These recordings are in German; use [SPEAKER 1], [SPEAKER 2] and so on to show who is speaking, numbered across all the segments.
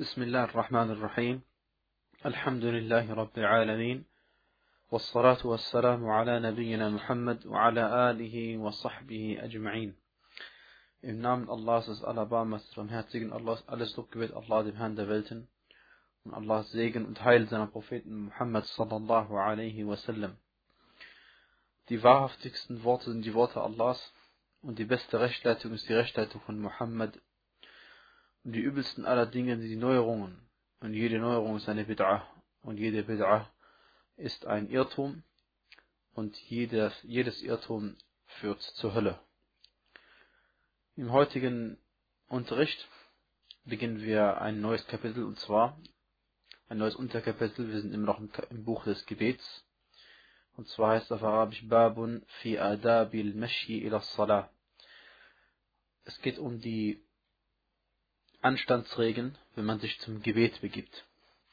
[SPEAKER 1] بسم الله الرحمن الرحيم الحمد لله رب العالمين والصلاة والسلام على نبينا Muhammad وعلى آله وصحبه أجمعين Im Namen Allahs des Alabamas, des barmherzigen Allahs, alles Lobgebet Allah, dem Herrn der Welten, und Allahs Segen und Heil seiner Propheten Muhammad sallallahu alaihi wasallam. Die wahrhaftigsten Worte sind die Worte Allahs und die beste Rechtleitung ist die Rechtleitung von Muhammad. Die übelsten aller Dinge sind die Neuerungen. Und jede Neuerung ist eine Bid'ah. Und jede Bid'ah ist ein Irrtum. Und jedes, jedes Irrtum führt zur Hölle. Im heutigen Unterricht beginnen wir ein neues Kapitel und zwar ein neues Unterkapitel. Wir sind immer noch im Buch des Gebets. Und zwar heißt auf Arabisch Babun fi adabil mashi ila salah. Es geht um die Anstandsregeln, wenn man sich zum Gebet begibt.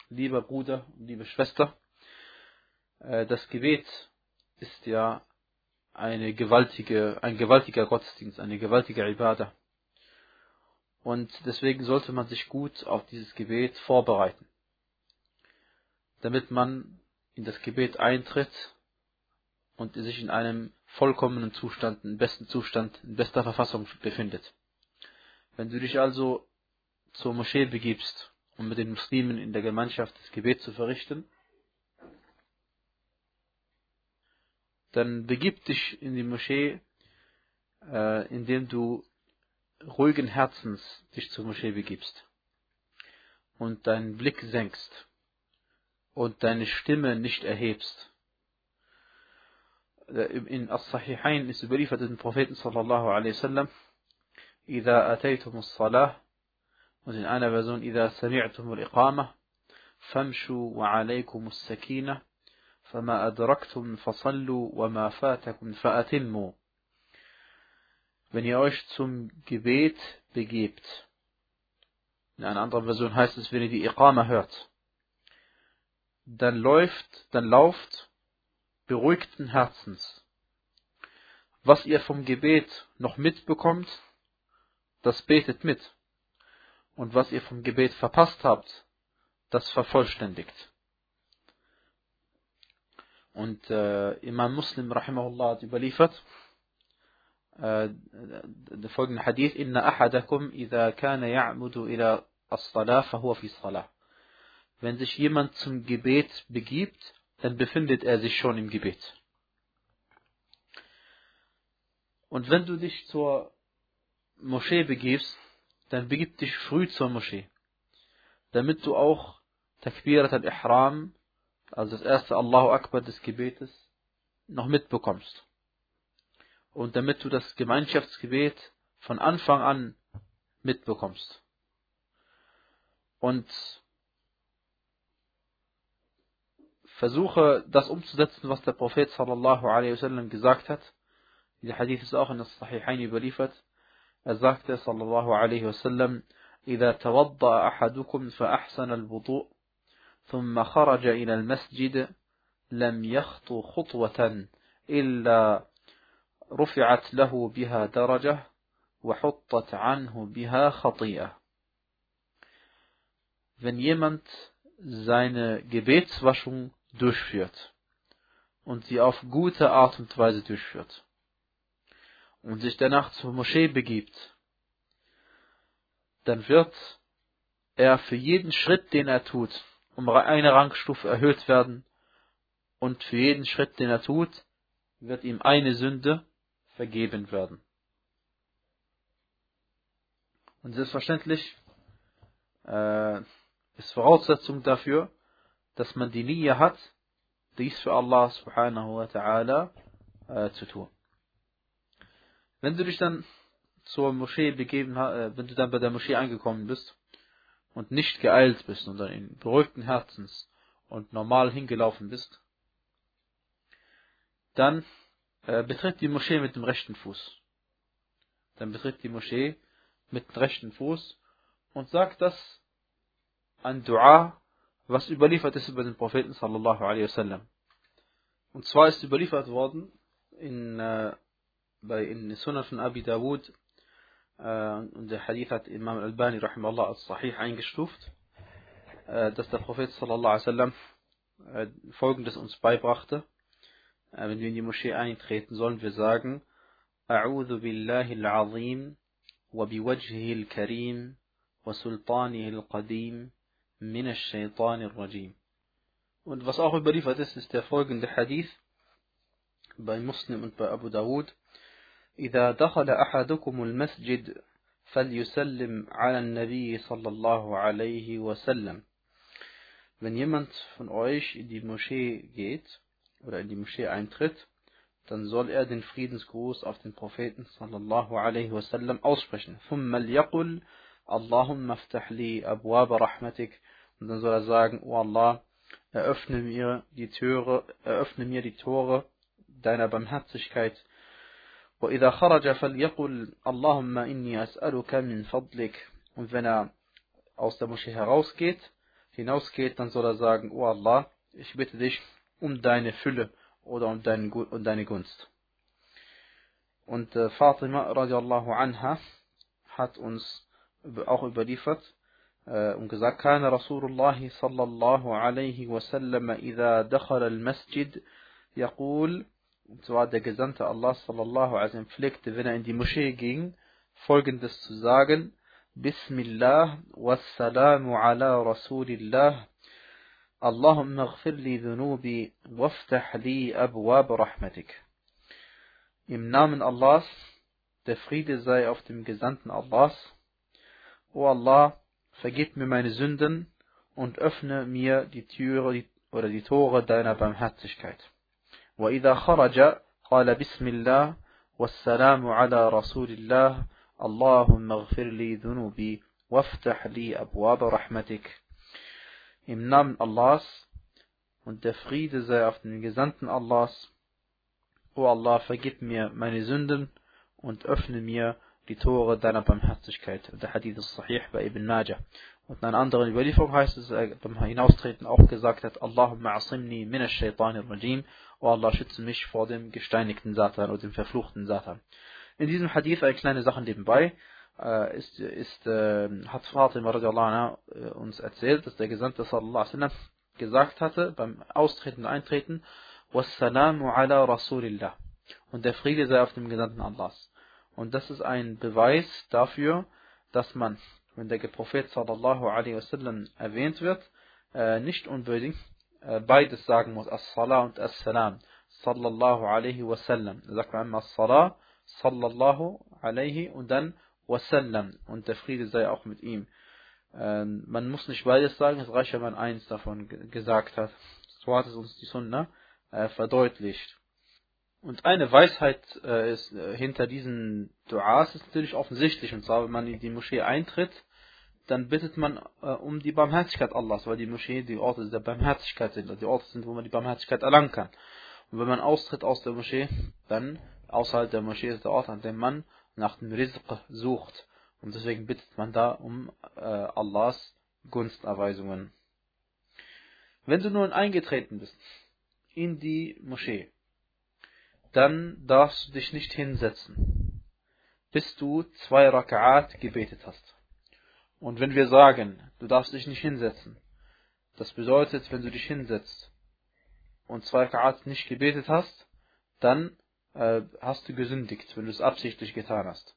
[SPEAKER 1] Lieber Bruder, liebe Schwester, das Gebet ist ja eine gewaltige, ein gewaltiger Gottesdienst, eine gewaltige Ibadah. Und deswegen sollte man sich gut auf dieses Gebet vorbereiten, damit man in das Gebet eintritt und sich in einem vollkommenen Zustand, im besten Zustand, in bester Verfassung befindet. Wenn du dich also zur Moschee begibst, um mit den Muslimen in der Gemeinschaft das Gebet zu verrichten, dann begib dich in die Moschee, äh, indem du ruhigen Herzens dich zur Moschee begibst und deinen Blick senkst und deine Stimme nicht erhebst. In As-Sahihain ist überliefert den Propheten sallallahu alaihi wasallam, إذا أتيتم الصلاة und in einer Version إذا سمعتم الإقامة فامشوا وعليكم السكينة فما أدركتم فصلوا وما فاتكم فأتموا Wenn ihr euch zum Gebet begebt, in einer anderen Version heißt es, wenn ihr die Iqama hört, dann läuft, dann lauft beruhigten Herzens. Was ihr vom Gebet noch mitbekommt, das betet mit. Und was ihr vom Gebet verpasst habt, das vervollständigt. Und äh, Imam Muslim rahimahullah hat überliefert, äh, der folgende Hadith, Inna ahadakum idha kana ya'mudu ila as-salah fahuwa fi salah. Wenn sich jemand zum Gebet begibt, dann befindet er sich schon im Gebet. Und wenn du dich zur Moschee begibst, dann begib dich früh zur Moschee, damit du auch Takbirat al-Ihram, also das erste Allahu Akbar des Gebetes, noch mitbekommst. Und damit du das Gemeinschaftsgebet von Anfang an mitbekommst. Und versuche das umzusetzen, was der Prophet sallallahu alaihi wasallam gesagt hat. Dieser Hadith ist auch in das Sahihain überliefert. Er sagte sallallahu alaihi wasallam, إذا توضأ أحدكم فأحسن الوضوء ثم خرج إلى المسجد لم يخطو خطوة إلا رفعت له بها درجة وحطت عنه بها خطيئة. Wenn jemand seine Gebetswaschung durchführt und sie auf gute Art und Weise durchführt und sich danach zur Moschee begibt, dann wird er für jeden Schritt, den er tut, um eine Rangstufe erhöht werden und für jeden Schritt, den er tut, wird ihm eine Sünde vergeben werden. Und selbstverständlich äh, ist Voraussetzung dafür, dass man die Nähe hat, dies für Allah subhanahu wa ta'ala äh, zu tun. Wenn du dich dann zur Moschee begeben äh, wenn du dann bei der Moschee angekommen bist und nicht geeilt bist, sondern in beruhigten Herzens und normal hingelaufen bist, dann äh, betritt die Moschee mit dem rechten Fuß. Dann betritt die Moschee mit dem rechten Fuß und sagt das ein Dua, was überliefert ist über den Propheten sallallahu alaihi wasallam. Und zwar ist überliefert worden in, äh, bei in Sunnah von Abi Dawud äh, und der Hadith hat Imam Al-Albani rahimahullah als Sahih eingestuft. äh, dass der Prophet sallallahu alaihi wasallam äh, folgendes uns beibrachte. Äh, wenn wir in die Moschee eintreten, sollen wir sagen, أعوذ بالله العظيم وبوجهه الكريم وسلطانه القديم من الشيطان الرجيم. Und was auch überliefert ist, ist der folgende Hadith bei Muslim und bei Abu Dawud. إذا دخل أحدكم المسجد فليسلم على النبي صلى الله عليه وسلم. Wenn jemand von euch in die Moschee geht oder in die Moschee eintritt, dann soll er den Friedensgruß auf den Propheten sallallahu alaihi wasallam aussprechen. ثم ليقل اللهم افتح لي أبواب رحمتك und dann soll er sagen, O Allah, eröffne mir die Türe, eröffne mir die Tore deiner Barmherzigkeit. وإذا خرج فليقل اللهم إني أسألك من فضلك und wenn er aus der Moschee herausgeht, hinausgeht, dann soll er sagen, O Allah, ich bitte dich um deine Fülle oder um, dein, um deine Gunst. Und äh, Fatima radiallahu anha hat uns auch überliefert äh, und gesagt, الله صلى الله عليه وسلم إذا دخل المسجد يقول und zwar der Gesandte Allah sallallahu alaihi pflegte, wenn er in die Moschee ging, folgendes zu sagen, Bismillah wa salamu ala Rasulillah, Allahumma ghfir li dhunubi, waftah li abwab rahmatik. Im Namen Allahs, der Friede sei auf dem Gesandten Allahs, O Allah, vergib mir meine Sünden und öffne mir die Türe oder die Tore deiner Barmherzigkeit. وإذا خرج قال بسم الله والسلام على رسول الله اللهم اغفر لي ذنوبي وافتح لي أبواب رحمتك im Namen Allahs und der Friede sei auf den Gesandten Allahs. O Allah, vergib mir meine Sünden und öffne mir die Tore deiner Barmherzigkeit. Der Hadith ist sahih bei Ibn Najah. Und in einer anderen Überlieferung heißt es, er beim Hinaustreten auch gesagt hat, Allahumma asimni min ash-shaytanir rajim. O Allah, schütze mich vor dem gesteinigten Satan oder dem verfluchten Satan. In diesem Hadith eine kleine Sache nebenbei äh, ist, ist, äh, hat Fatima anha, äh, uns erzählt, dass der Gesandte sallallahu alaihi gesagt hatte, beim Austreten und Eintreten, Wassalamu ala Rasulillah. Und der Friede sei auf dem Gesandten Allahs. Und das ist ein Beweis dafür, dass man, wenn der Prophet sallallahu alaihi wasallam erwähnt wird, äh, nicht unbedingt beides sagen muss, As-Salah und As-Salam. Sallallahu alaihi wasallam. Da sagt man einmal As-Salah, sallallahu alaihi und dann wasallam und der Friede sei auch mit ihm. Ähm, man muss nicht beides sagen, es reicht, wenn man eins davon gesagt hat. So hat es uns die Sunna äh, verdeutlicht. Und eine Weisheit äh, ist, äh, hinter diesen Duas ist natürlich offensichtlich. Und zwar, wenn man in die Moschee eintritt, dann bittet man äh, um die Barmherzigkeit Allahs, weil die Moschee die Orte der Barmherzigkeit sind, die Orte sind, wo man die Barmherzigkeit erlangen kann. Und wenn man austritt aus der Moschee, dann außerhalb der Moschee ist der Ort, an dem man nach dem Rizq sucht. Und deswegen bittet man da um äh, Allahs Gunsterweisungen. Wenn du nun eingetreten bist in die Moschee, dann darfst du dich nicht hinsetzen, bis du zwei Raka'at gebetet hast. Und wenn wir sagen, du darfst dich nicht hinsetzen, das bedeutet, wenn du dich hinsetzt und zwei Raka'at nicht gebetet hast, dann äh, hast du gesündigt, wenn du es absichtlich getan hast.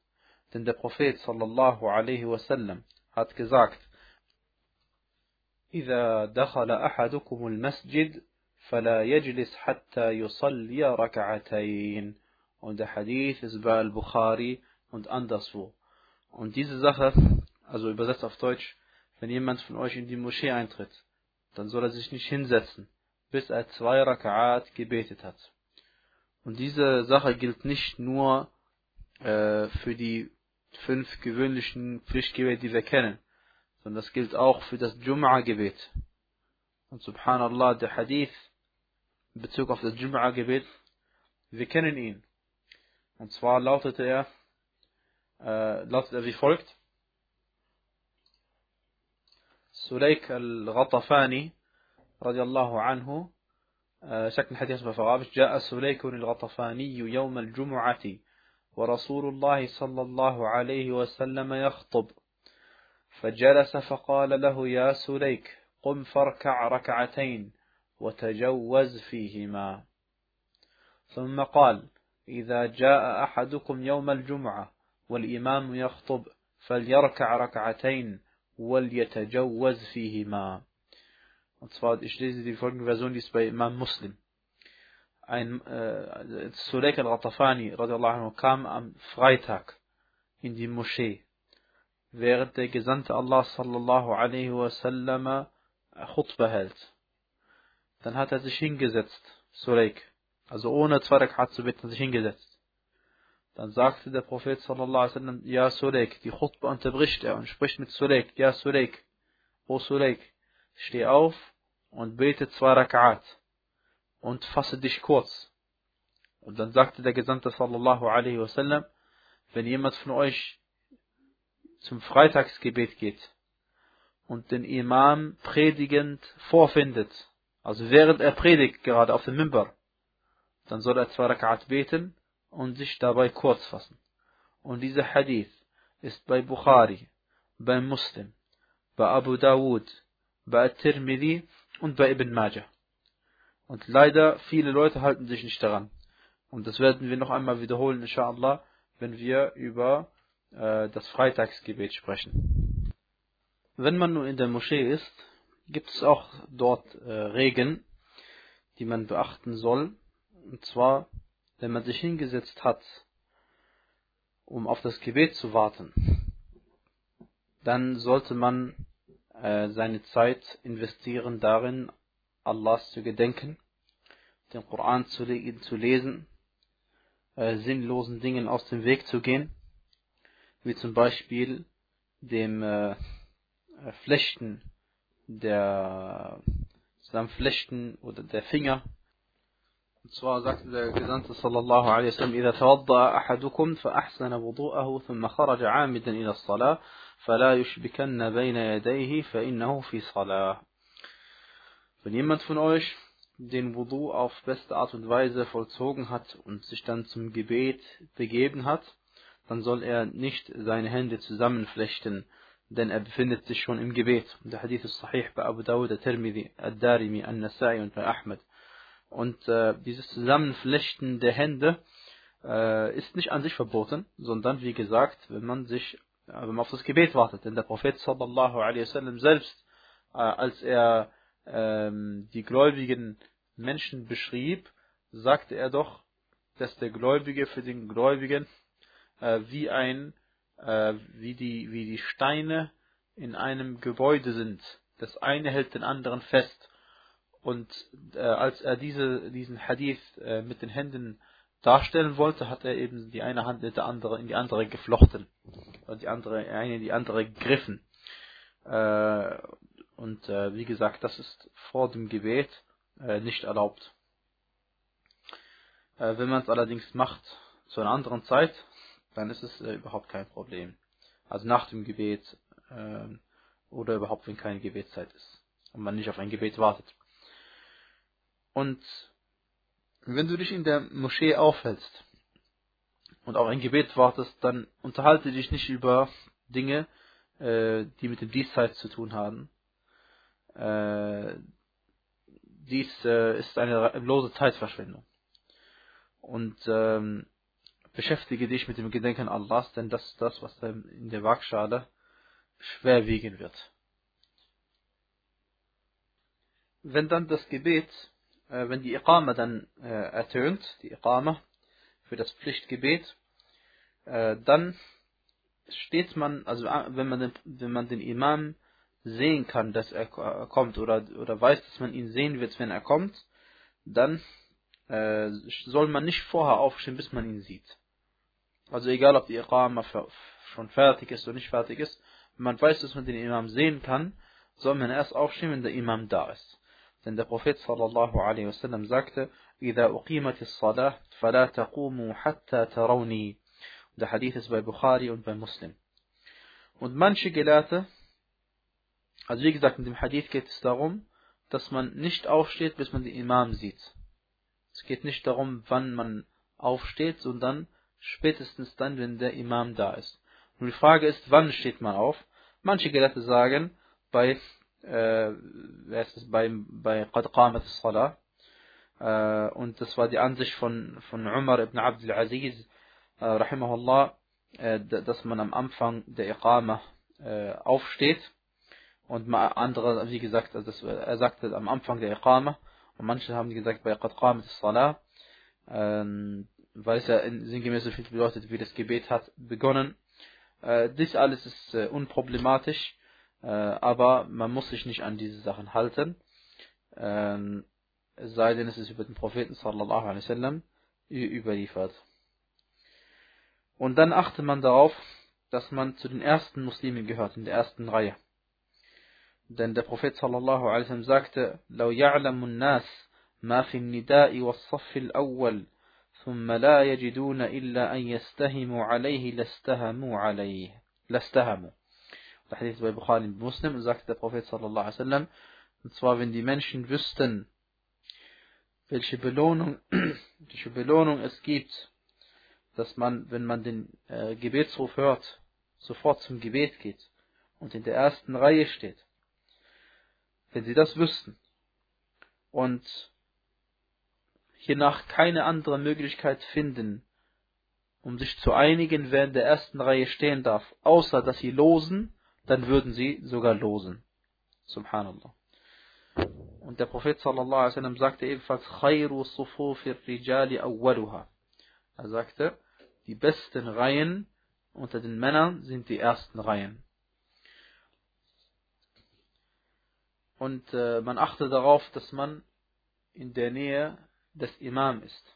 [SPEAKER 1] Denn der Prophet sallallahu alaihi wasallam hat gesagt, إذا دخل أحدكم المسجد فلا يجلس حتى يصلي ركعتين und der Hadith ist bei Al-Bukhari und anderswo. Und diese Sache, also übersetzt auf Deutsch, wenn jemand von euch in die Moschee eintritt, dann soll er sich nicht hinsetzen, bis er zwei Raka'at gebetet hat. Und diese Sache gilt nicht nur äh, für die fünf gewöhnlichen Pflichtgebete, die wir kennen, sondern das gilt auch für das Jum'a-Gebet. Und subhanallah, der Hadith in Bezug auf das Jum'a-Gebet, wir kennen ihn. Und zwar lautet er, äh, lautet er wie folgt. Sulaik al-Ghatafani, radiallahu anhu, شكل الحديث بفرابش جاء سليك الغطفاني يوم الجمعة ورسول الله صلى الله عليه وسلم يخطب فجلس فقال له يا سليك قم فاركع ركعتين وتجوز فيهما. ثم قال إذا جاء أحدكم يوم الجمعة والإمام يخطب فليركع ركعتين وليتجوز فيهما Und zwar, ich lese die folgende Version, die ist bei Imam Muslim. Ein äh, Suleik al-Ghatafani anhu, kam am Freitag in die Moschee, während der Gesandte Allah sallallahu alaihi wasallam Khutbah hält. Dann hat er sich hingesetzt, Suleik, also ohne zwei Rakat zu beten, sich hingesetzt. Dann sagte der Prophet sallallahu alaihi wasallam, Ja Suleik, die Khutbah unterbricht er und spricht mit Suleik, Ja Suleik, O Suleik, steh auf und bete zwei Rakat und fasse dich kurz. Und dann sagte der Gesandte sallallahu alaihi wasallam, wenn jemand von euch zum Freitagsgebet geht und den Imam predigend vorfindet, also während er predigt gerade auf dem Mimbar, dann soll er zwei Rakat beten und sich dabei kurz fassen. Und dieser Hadith ist bei Bukhari, bei Muslim, bei Abu Dawud, bei Tirmidhi und bei Ibn Majah. Und leider, viele Leute halten sich nicht daran. Und das werden wir noch einmal wiederholen, inshallah, wenn wir über äh, das Freitagsgebet sprechen. Wenn man nun in der Moschee ist, gibt es auch dort äh, Regeln, die man beachten soll. Und zwar, wenn man sich hingesetzt hat, um auf das Gebet zu warten, dann sollte man äh, seine Zeit investieren darin, Allahs zu gedenken, den Koran zu, zu lesen, äh, sinnlosen Dingen aus dem Weg zu gehen, wie zum Beispiel dem äh, Flechten der Flechten oder der Finger. Und zwar sagte der Gesandte sallallahu alaihi wasallam, إذا توضأ أحدكم فأحسن وضوءه ثم خرج عامدا إلى الصلاة فلا يشبكن بين يديه فإنه في صلاة. Wenn jemand von euch den Wudu auf beste Art und Weise vollzogen hat und sich dann zum Gebet begeben hat, dann soll er nicht seine Hände zusammenflechten, denn er befindet sich schon im Gebet. Und der Hadith ist sahih bei Abu Dawud, Tirmidhi, Ad-Darimi, An-Nasai und bei Ahmed. Und äh, dieses Zusammenflechten der Hände äh, ist nicht an sich verboten, sondern wie gesagt, wenn man sich, äh, wenn man auf das Gebet wartet. Denn der Prophet sallallahu alaihi wasallam selbst, äh, als er ähm, die gläubigen Menschen beschrieb, sagte er doch, dass der Gläubige für den Gläubigen äh, wie ein, äh, wie die, wie die Steine in einem Gebäude sind. Das eine hält den anderen fest. Und äh, als er diese, diesen Hadith äh, mit den Händen darstellen wollte, hat er eben die eine Hand in, der andere, in die andere geflochten. Und die andere, eine in die andere gegriffen. Äh, und äh, wie gesagt, das ist vor dem Gebet äh, nicht erlaubt. Äh, wenn man es allerdings macht zu einer anderen Zeit, dann ist es überhaupt kein Problem. Also nach dem Gebet ähm, oder überhaupt, wenn keine Gebetszeit ist und man nicht auf ein Gebet wartet. Und wenn du dich in der Moschee aufhältst und auf ein Gebet wartest, dann unterhalte dich nicht über Dinge, äh, die mit dem Diesseits zu tun haben, äh, dies äh, ist eine lose Zeitverschwendung. Und ähm, beschäftige dich mit dem Gedenken Allahs, denn das ist das, was in der Waagschale schwer wiegen wird. Wenn dann das Gebet, äh, wenn die Iqama dann äh, ertönt, die Iqama für das Pflichtgebet, äh, dann steht man, also äh, wenn man den, wenn man den Imam sehen kann, dass er kommt oder, oder weiß, dass man ihn sehen wird, wenn er kommt, dann äh, soll man nicht vorher aufstehen, bis man ihn sieht. Also egal, ob die Iqama schon fertig ist oder nicht fertig ist, wenn man weiß, dass man den Imam sehen kann, soll man erst aufstehen, wenn der Imam da ist. Denn der Prophet sallallahu alaihi wasallam sagte, إذا أقيمت الصلاة فلا تقوموا حتى تروني. Der Hadith ist bei Bukhari und bei Muslim. Und manche Gelehrte also wie gesagt, in dem Hadith geht es darum, dass man nicht aufsteht, bis man den Imam sieht. Es geht nicht darum, wann man aufsteht, sondern spätestens dann, wenn der Imam da ist. Und die Frage ist, wann steht man auf? Manche Gelehrte sagen, bei äh, ist bei, bei Qad Qamat Salah. Äh, und das war die Ansicht von, von Umar ibn Abdul Aziz, äh, rahimahullah, äh, dass man am Anfang der Iqama äh, aufsteht. Und andere, wie gesagt, also das, er sagte am Anfang der Iqama. Und manche haben gesagt bei Qad Qamat Salah, ähm, weil es ja in sinngemäß so viel bedeutet, wie das Gebet hat begonnen. Äh, dies alles ist äh, unproblematisch, äh, aber man muss sich nicht an diese Sachen halten. Ähm, sei denn es ist über den Propheten sallallahu alaihi wasallam überliefert. Und dann achte man darauf, dass man zu den ersten Muslimen gehört, in der ersten Reihe. Denn der Prophet sallallahu alaihi wasallam sagte: لو ya'lamu الناس ما في النداء والصف الأول ثم لا يجدون إلا thumma la عليه illa عليه yastahimu der Hadith bei Bukhari Muslim sagt der Prophet sallallahu alaihi und zwar wenn die Menschen wüssten, welche Belohnung, welche Belohnung es gibt, dass man, wenn man den äh, Gebetsruf hört, sofort zum Gebet geht und in der ersten Reihe steht. Wenn sie das wüssten und hiernach keine andere Möglichkeit finden, um sich zu einigen, wer in der ersten Reihe stehen darf, außer dass sie losen, dann würden sie sogar losen. Subhanallah. Und der Prophet sallallahu alaihi wasallam sagte ebenfalls khairu sufufir rijali awwaluha. Er sagte, die besten Reihen unter den Männern sind die ersten Reihen. Und äh, man achte darauf, dass man in der Nähe des Imam ist.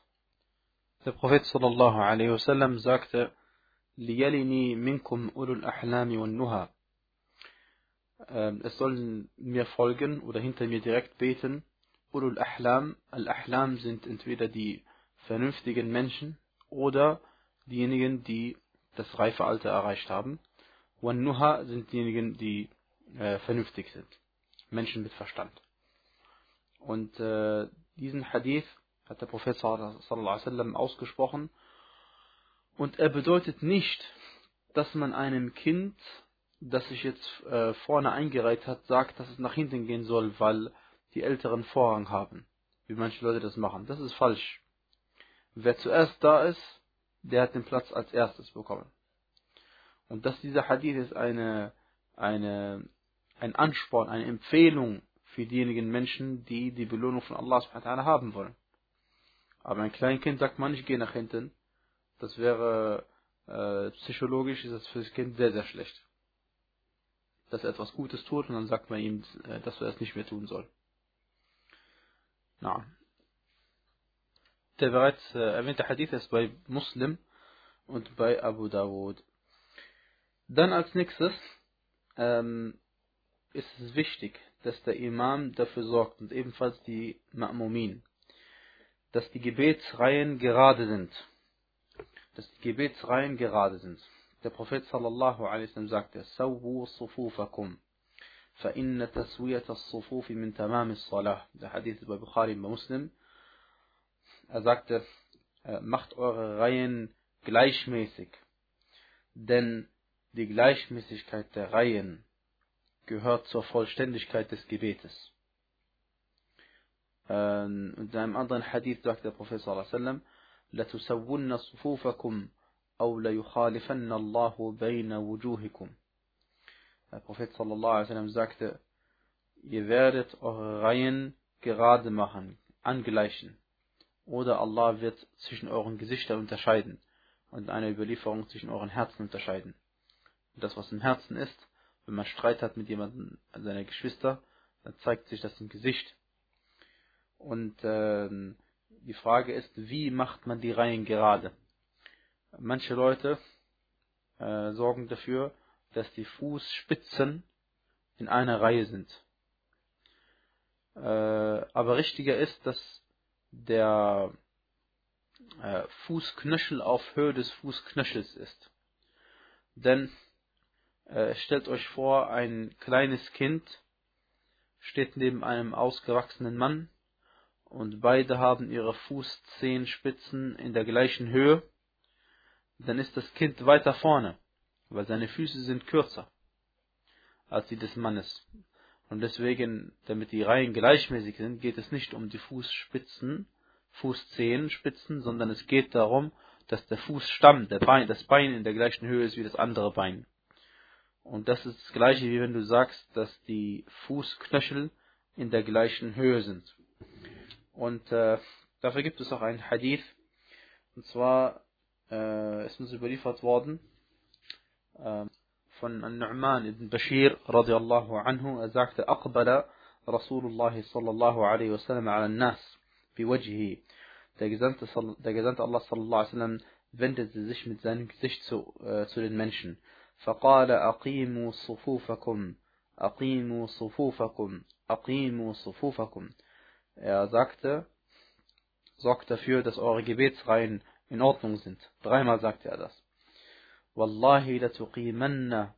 [SPEAKER 1] Der Prophet sallallahu alaihi wasallam sagte: "Liyalini minkum ulul ahlami wan nuha." Es sollen mir folgen oder hinter mir direkt beten. Ulul Ahlam. Al-Ahlam sind entweder die vernünftigen Menschen oder diejenigen, die das reife Alter erreicht haben. Wan Nuha sind diejenigen, die äh, vernünftig sind. Menschen mit Verstand. Und äh, diesen Hadith hat der Prophet sallallahu alaihi wasallam ausgesprochen. Und er bedeutet nicht, dass man einem Kind, das sich jetzt äh, vorne eingereiht hat, sagt, dass es nach hinten gehen soll, weil die Älteren Vorrang haben. Wie manche Leute das machen. Das ist falsch. Wer zuerst da ist, der hat den Platz als erstes bekommen. Und dass dieser Hadith ist eine, eine, ein Ansporn, eine Empfehlung für diejenigen Menschen, die die Belohnung von Allah subhanahu haben wollen. Aber ein Kleinkind sagt man, ich gehe nach hinten. Das wäre äh, psychologisch ist das für das Kind sehr, sehr schlecht. Dass er etwas Gutes tut und dann sagt man ihm, äh, dass er es nicht mehr tun soll. Na. Der bereits äh, erwähnte Hadith ist bei Muslim und bei Abu Dawud. Dann als nächstes ähm, ist es wichtig, dass der Imam dafür sorgt und ebenfalls die Ma'mumin, dass die Gebetsreihen gerade sind. Dass die Gebetsreihen gerade sind. Der Prophet sallallahu alaihi wasallam sagte, Sawwu sufufakum. فإن تسوية الصفوف من تمام الصلاة. Der Hadith bei Bukhari bei Muslim. Er sagte, macht eure Reihen gleichmäßig. Denn die Gleichmäßigkeit der Reihen gehört zur Vollständigkeit des Gebetes. Ähm, in einem anderen Hadith sagt der Prophet sallallahu alaihi wasallam, لَتُسَوُّنَّ صُفُوفَكُمْ أَوْ لَيُخَالِفَنَّ اللَّهُ بَيْنَ وُجُوهِكُمْ Der Prophet sallallahu alaihi wasallam sagte, ihr werdet eure Reihen gerade machen, angleichen, oder Allah wird zwischen euren Gesichtern unterscheiden und eine Überlieferung zwischen euren Herzen unterscheiden. Und das, was im Herzen ist, wenn man Streit hat mit jemandem, seiner Geschwister, dann zeigt sich das im Gesicht. Und äh, die Frage ist, wie macht man die Reihen gerade? Manche Leute äh, sorgen dafür, dass die Fußspitzen in einer Reihe sind. Äh, aber richtiger ist, dass der äh, Fußknöchel auf Höhe des Fußknöchels ist. Denn äh, stellt euch vor, ein kleines Kind steht neben einem ausgewachsenen Mann und beide haben ihre Fußzehenspitzen in der gleichen Höhe, dann ist das Kind weiter vorne, weil seine Füße sind kürzer als die des Mannes. Und deswegen, damit die Reihen gleichmäßig sind, geht es nicht um die Fußspitzen, Fußzehenspitzen, sondern es geht darum, dass der Fußstamm, der Bein, das Bein in der gleichen Höhe ist wie das andere Bein. Und das ist das gleiche, wie wenn du sagst, dass die Fußknöchel in der gleichen Höhe sind. Und äh, dafür gibt es auch einen Hadith. Und zwar äh, ist uns überliefert worden äh, von An-Nu'man ibn Bashir radiallahu anhu. Er sagte, أقبل رسول الله صلى الله عليه وسلم على الناس بوجهه. Der Gesandte, der Gesandte Allah sallallahu alaihi wasallam wendete sich mit seinem Gesicht zu, äh, zu den Menschen. فقال أقيموا صفوفكم أقيموا صفوفكم أقيموا صفوفكم Er sagte, sorgt dafür, dass eure Gebetsreihen in Ordnung sind. Dreimal sagte er das. والله لتقيمن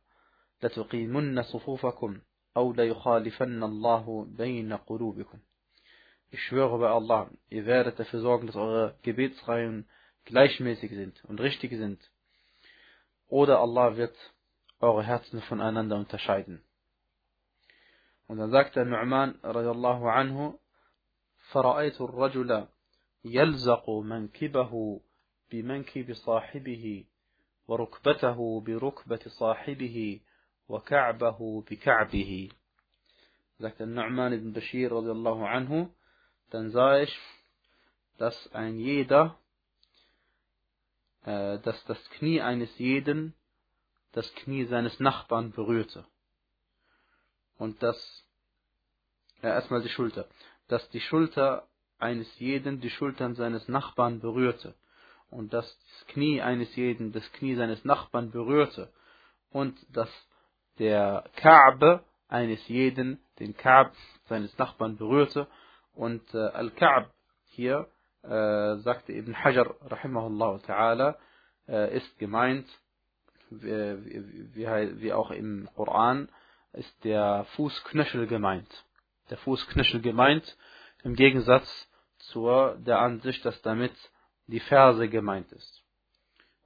[SPEAKER 1] لتقيمن صفوفكم أو ليخالفن الله بين قلوبكم Ich schwöre bei Allah, ihr werdet dafür sorgen, dass eure Gebetsreihen gleichmäßig sind und richtig sind. Oder Allah wird eure Herzen voneinander unterscheiden. Und dann sagt der Nu'man radiallahu anhu, فرأيت الرجل يلزق منكبه بمنكب صاحبه وركبته بركبة صاحبه وكعبه بكعبه sagt der Nu'man ibn Bashir radiallahu anhu, dann sah ich, dass ein jeder, äh, dass das Knie eines jeden das Knie seines Nachbarn berührte. Und dass, ja, erstmal die Schulter, dass die Schulter eines jeden die Schultern seines Nachbarn berührte. Und das Knie eines jeden das Knie seines Nachbarn berührte. Und dass der Ka'b eines jeden den Ka'b seines Nachbarn berührte. Und äh, Al-Ka'b hier, äh, sagte Ibn Hajar, rahimahullah ta'ala, äh, ist gemeint wie, wie, wie auch im Koran, ist der Fußknöchel gemeint. Der Fußknöchel gemeint, im Gegensatz zur der Ansicht, dass damit die Ferse gemeint ist.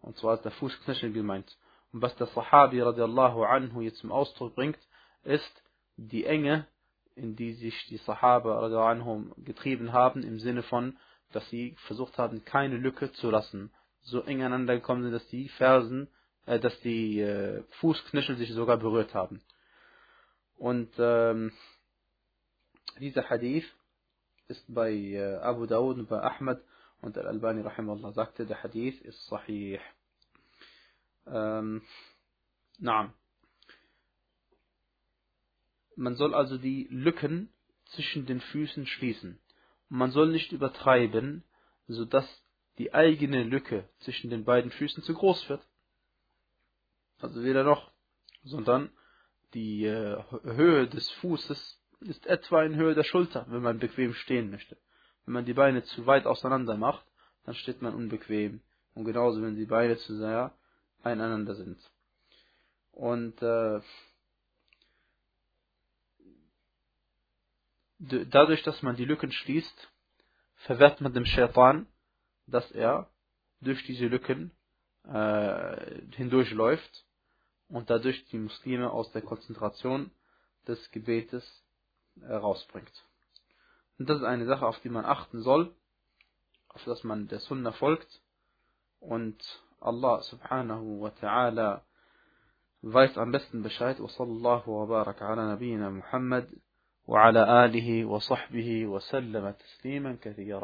[SPEAKER 1] Und zwar ist der Fußknöchel gemeint. Und was der Sahabi radiallahu anhu jetzt zum Ausdruck bringt, ist die Enge, in die sich die Sahaba radiallahu anhu getrieben haben, im Sinne von, dass sie versucht haben, keine Lücke zu lassen. So eng aneinander gekommen sind, dass die Fersen äh, dass die äh, Fußknöchel sich sogar berührt haben. Und ähm, dieser Hadith ist bei äh, Abu Dawud und bei Ahmad und Al-Albani rahimahullah sagte, der Hadith ist sahih. Ähm. Man soll also die Lücken zwischen den Füßen schließen. Und man soll nicht übertreiben, sodass die eigene Lücke zwischen den beiden Füßen zu groß wird also weder noch, sondern die äh, Höhe des Fußes ist etwa in Höhe der Schulter, wenn man bequem stehen möchte. Wenn man die Beine zu weit auseinander macht, dann steht man unbequem. Und genauso, wenn die Beine zu sehr einander sind. Und äh, dadurch, dass man die Lücken schließt, verwehrt man dem Shaitan, dass er durch diese Lücken äh, hindurchläuft und dadurch die Muslime aus der Konzentration des Gebetes herausbringt. Und das ist eine Sache, auf die man achten soll, auf das man der Sunna folgt und Allah subhanahu wa ta'ala weiß am besten Bescheid wa sallallahu wa barak ala nabiyyina Muhammad wa ala alihi wa sahbihi wa sallama tasliman kathira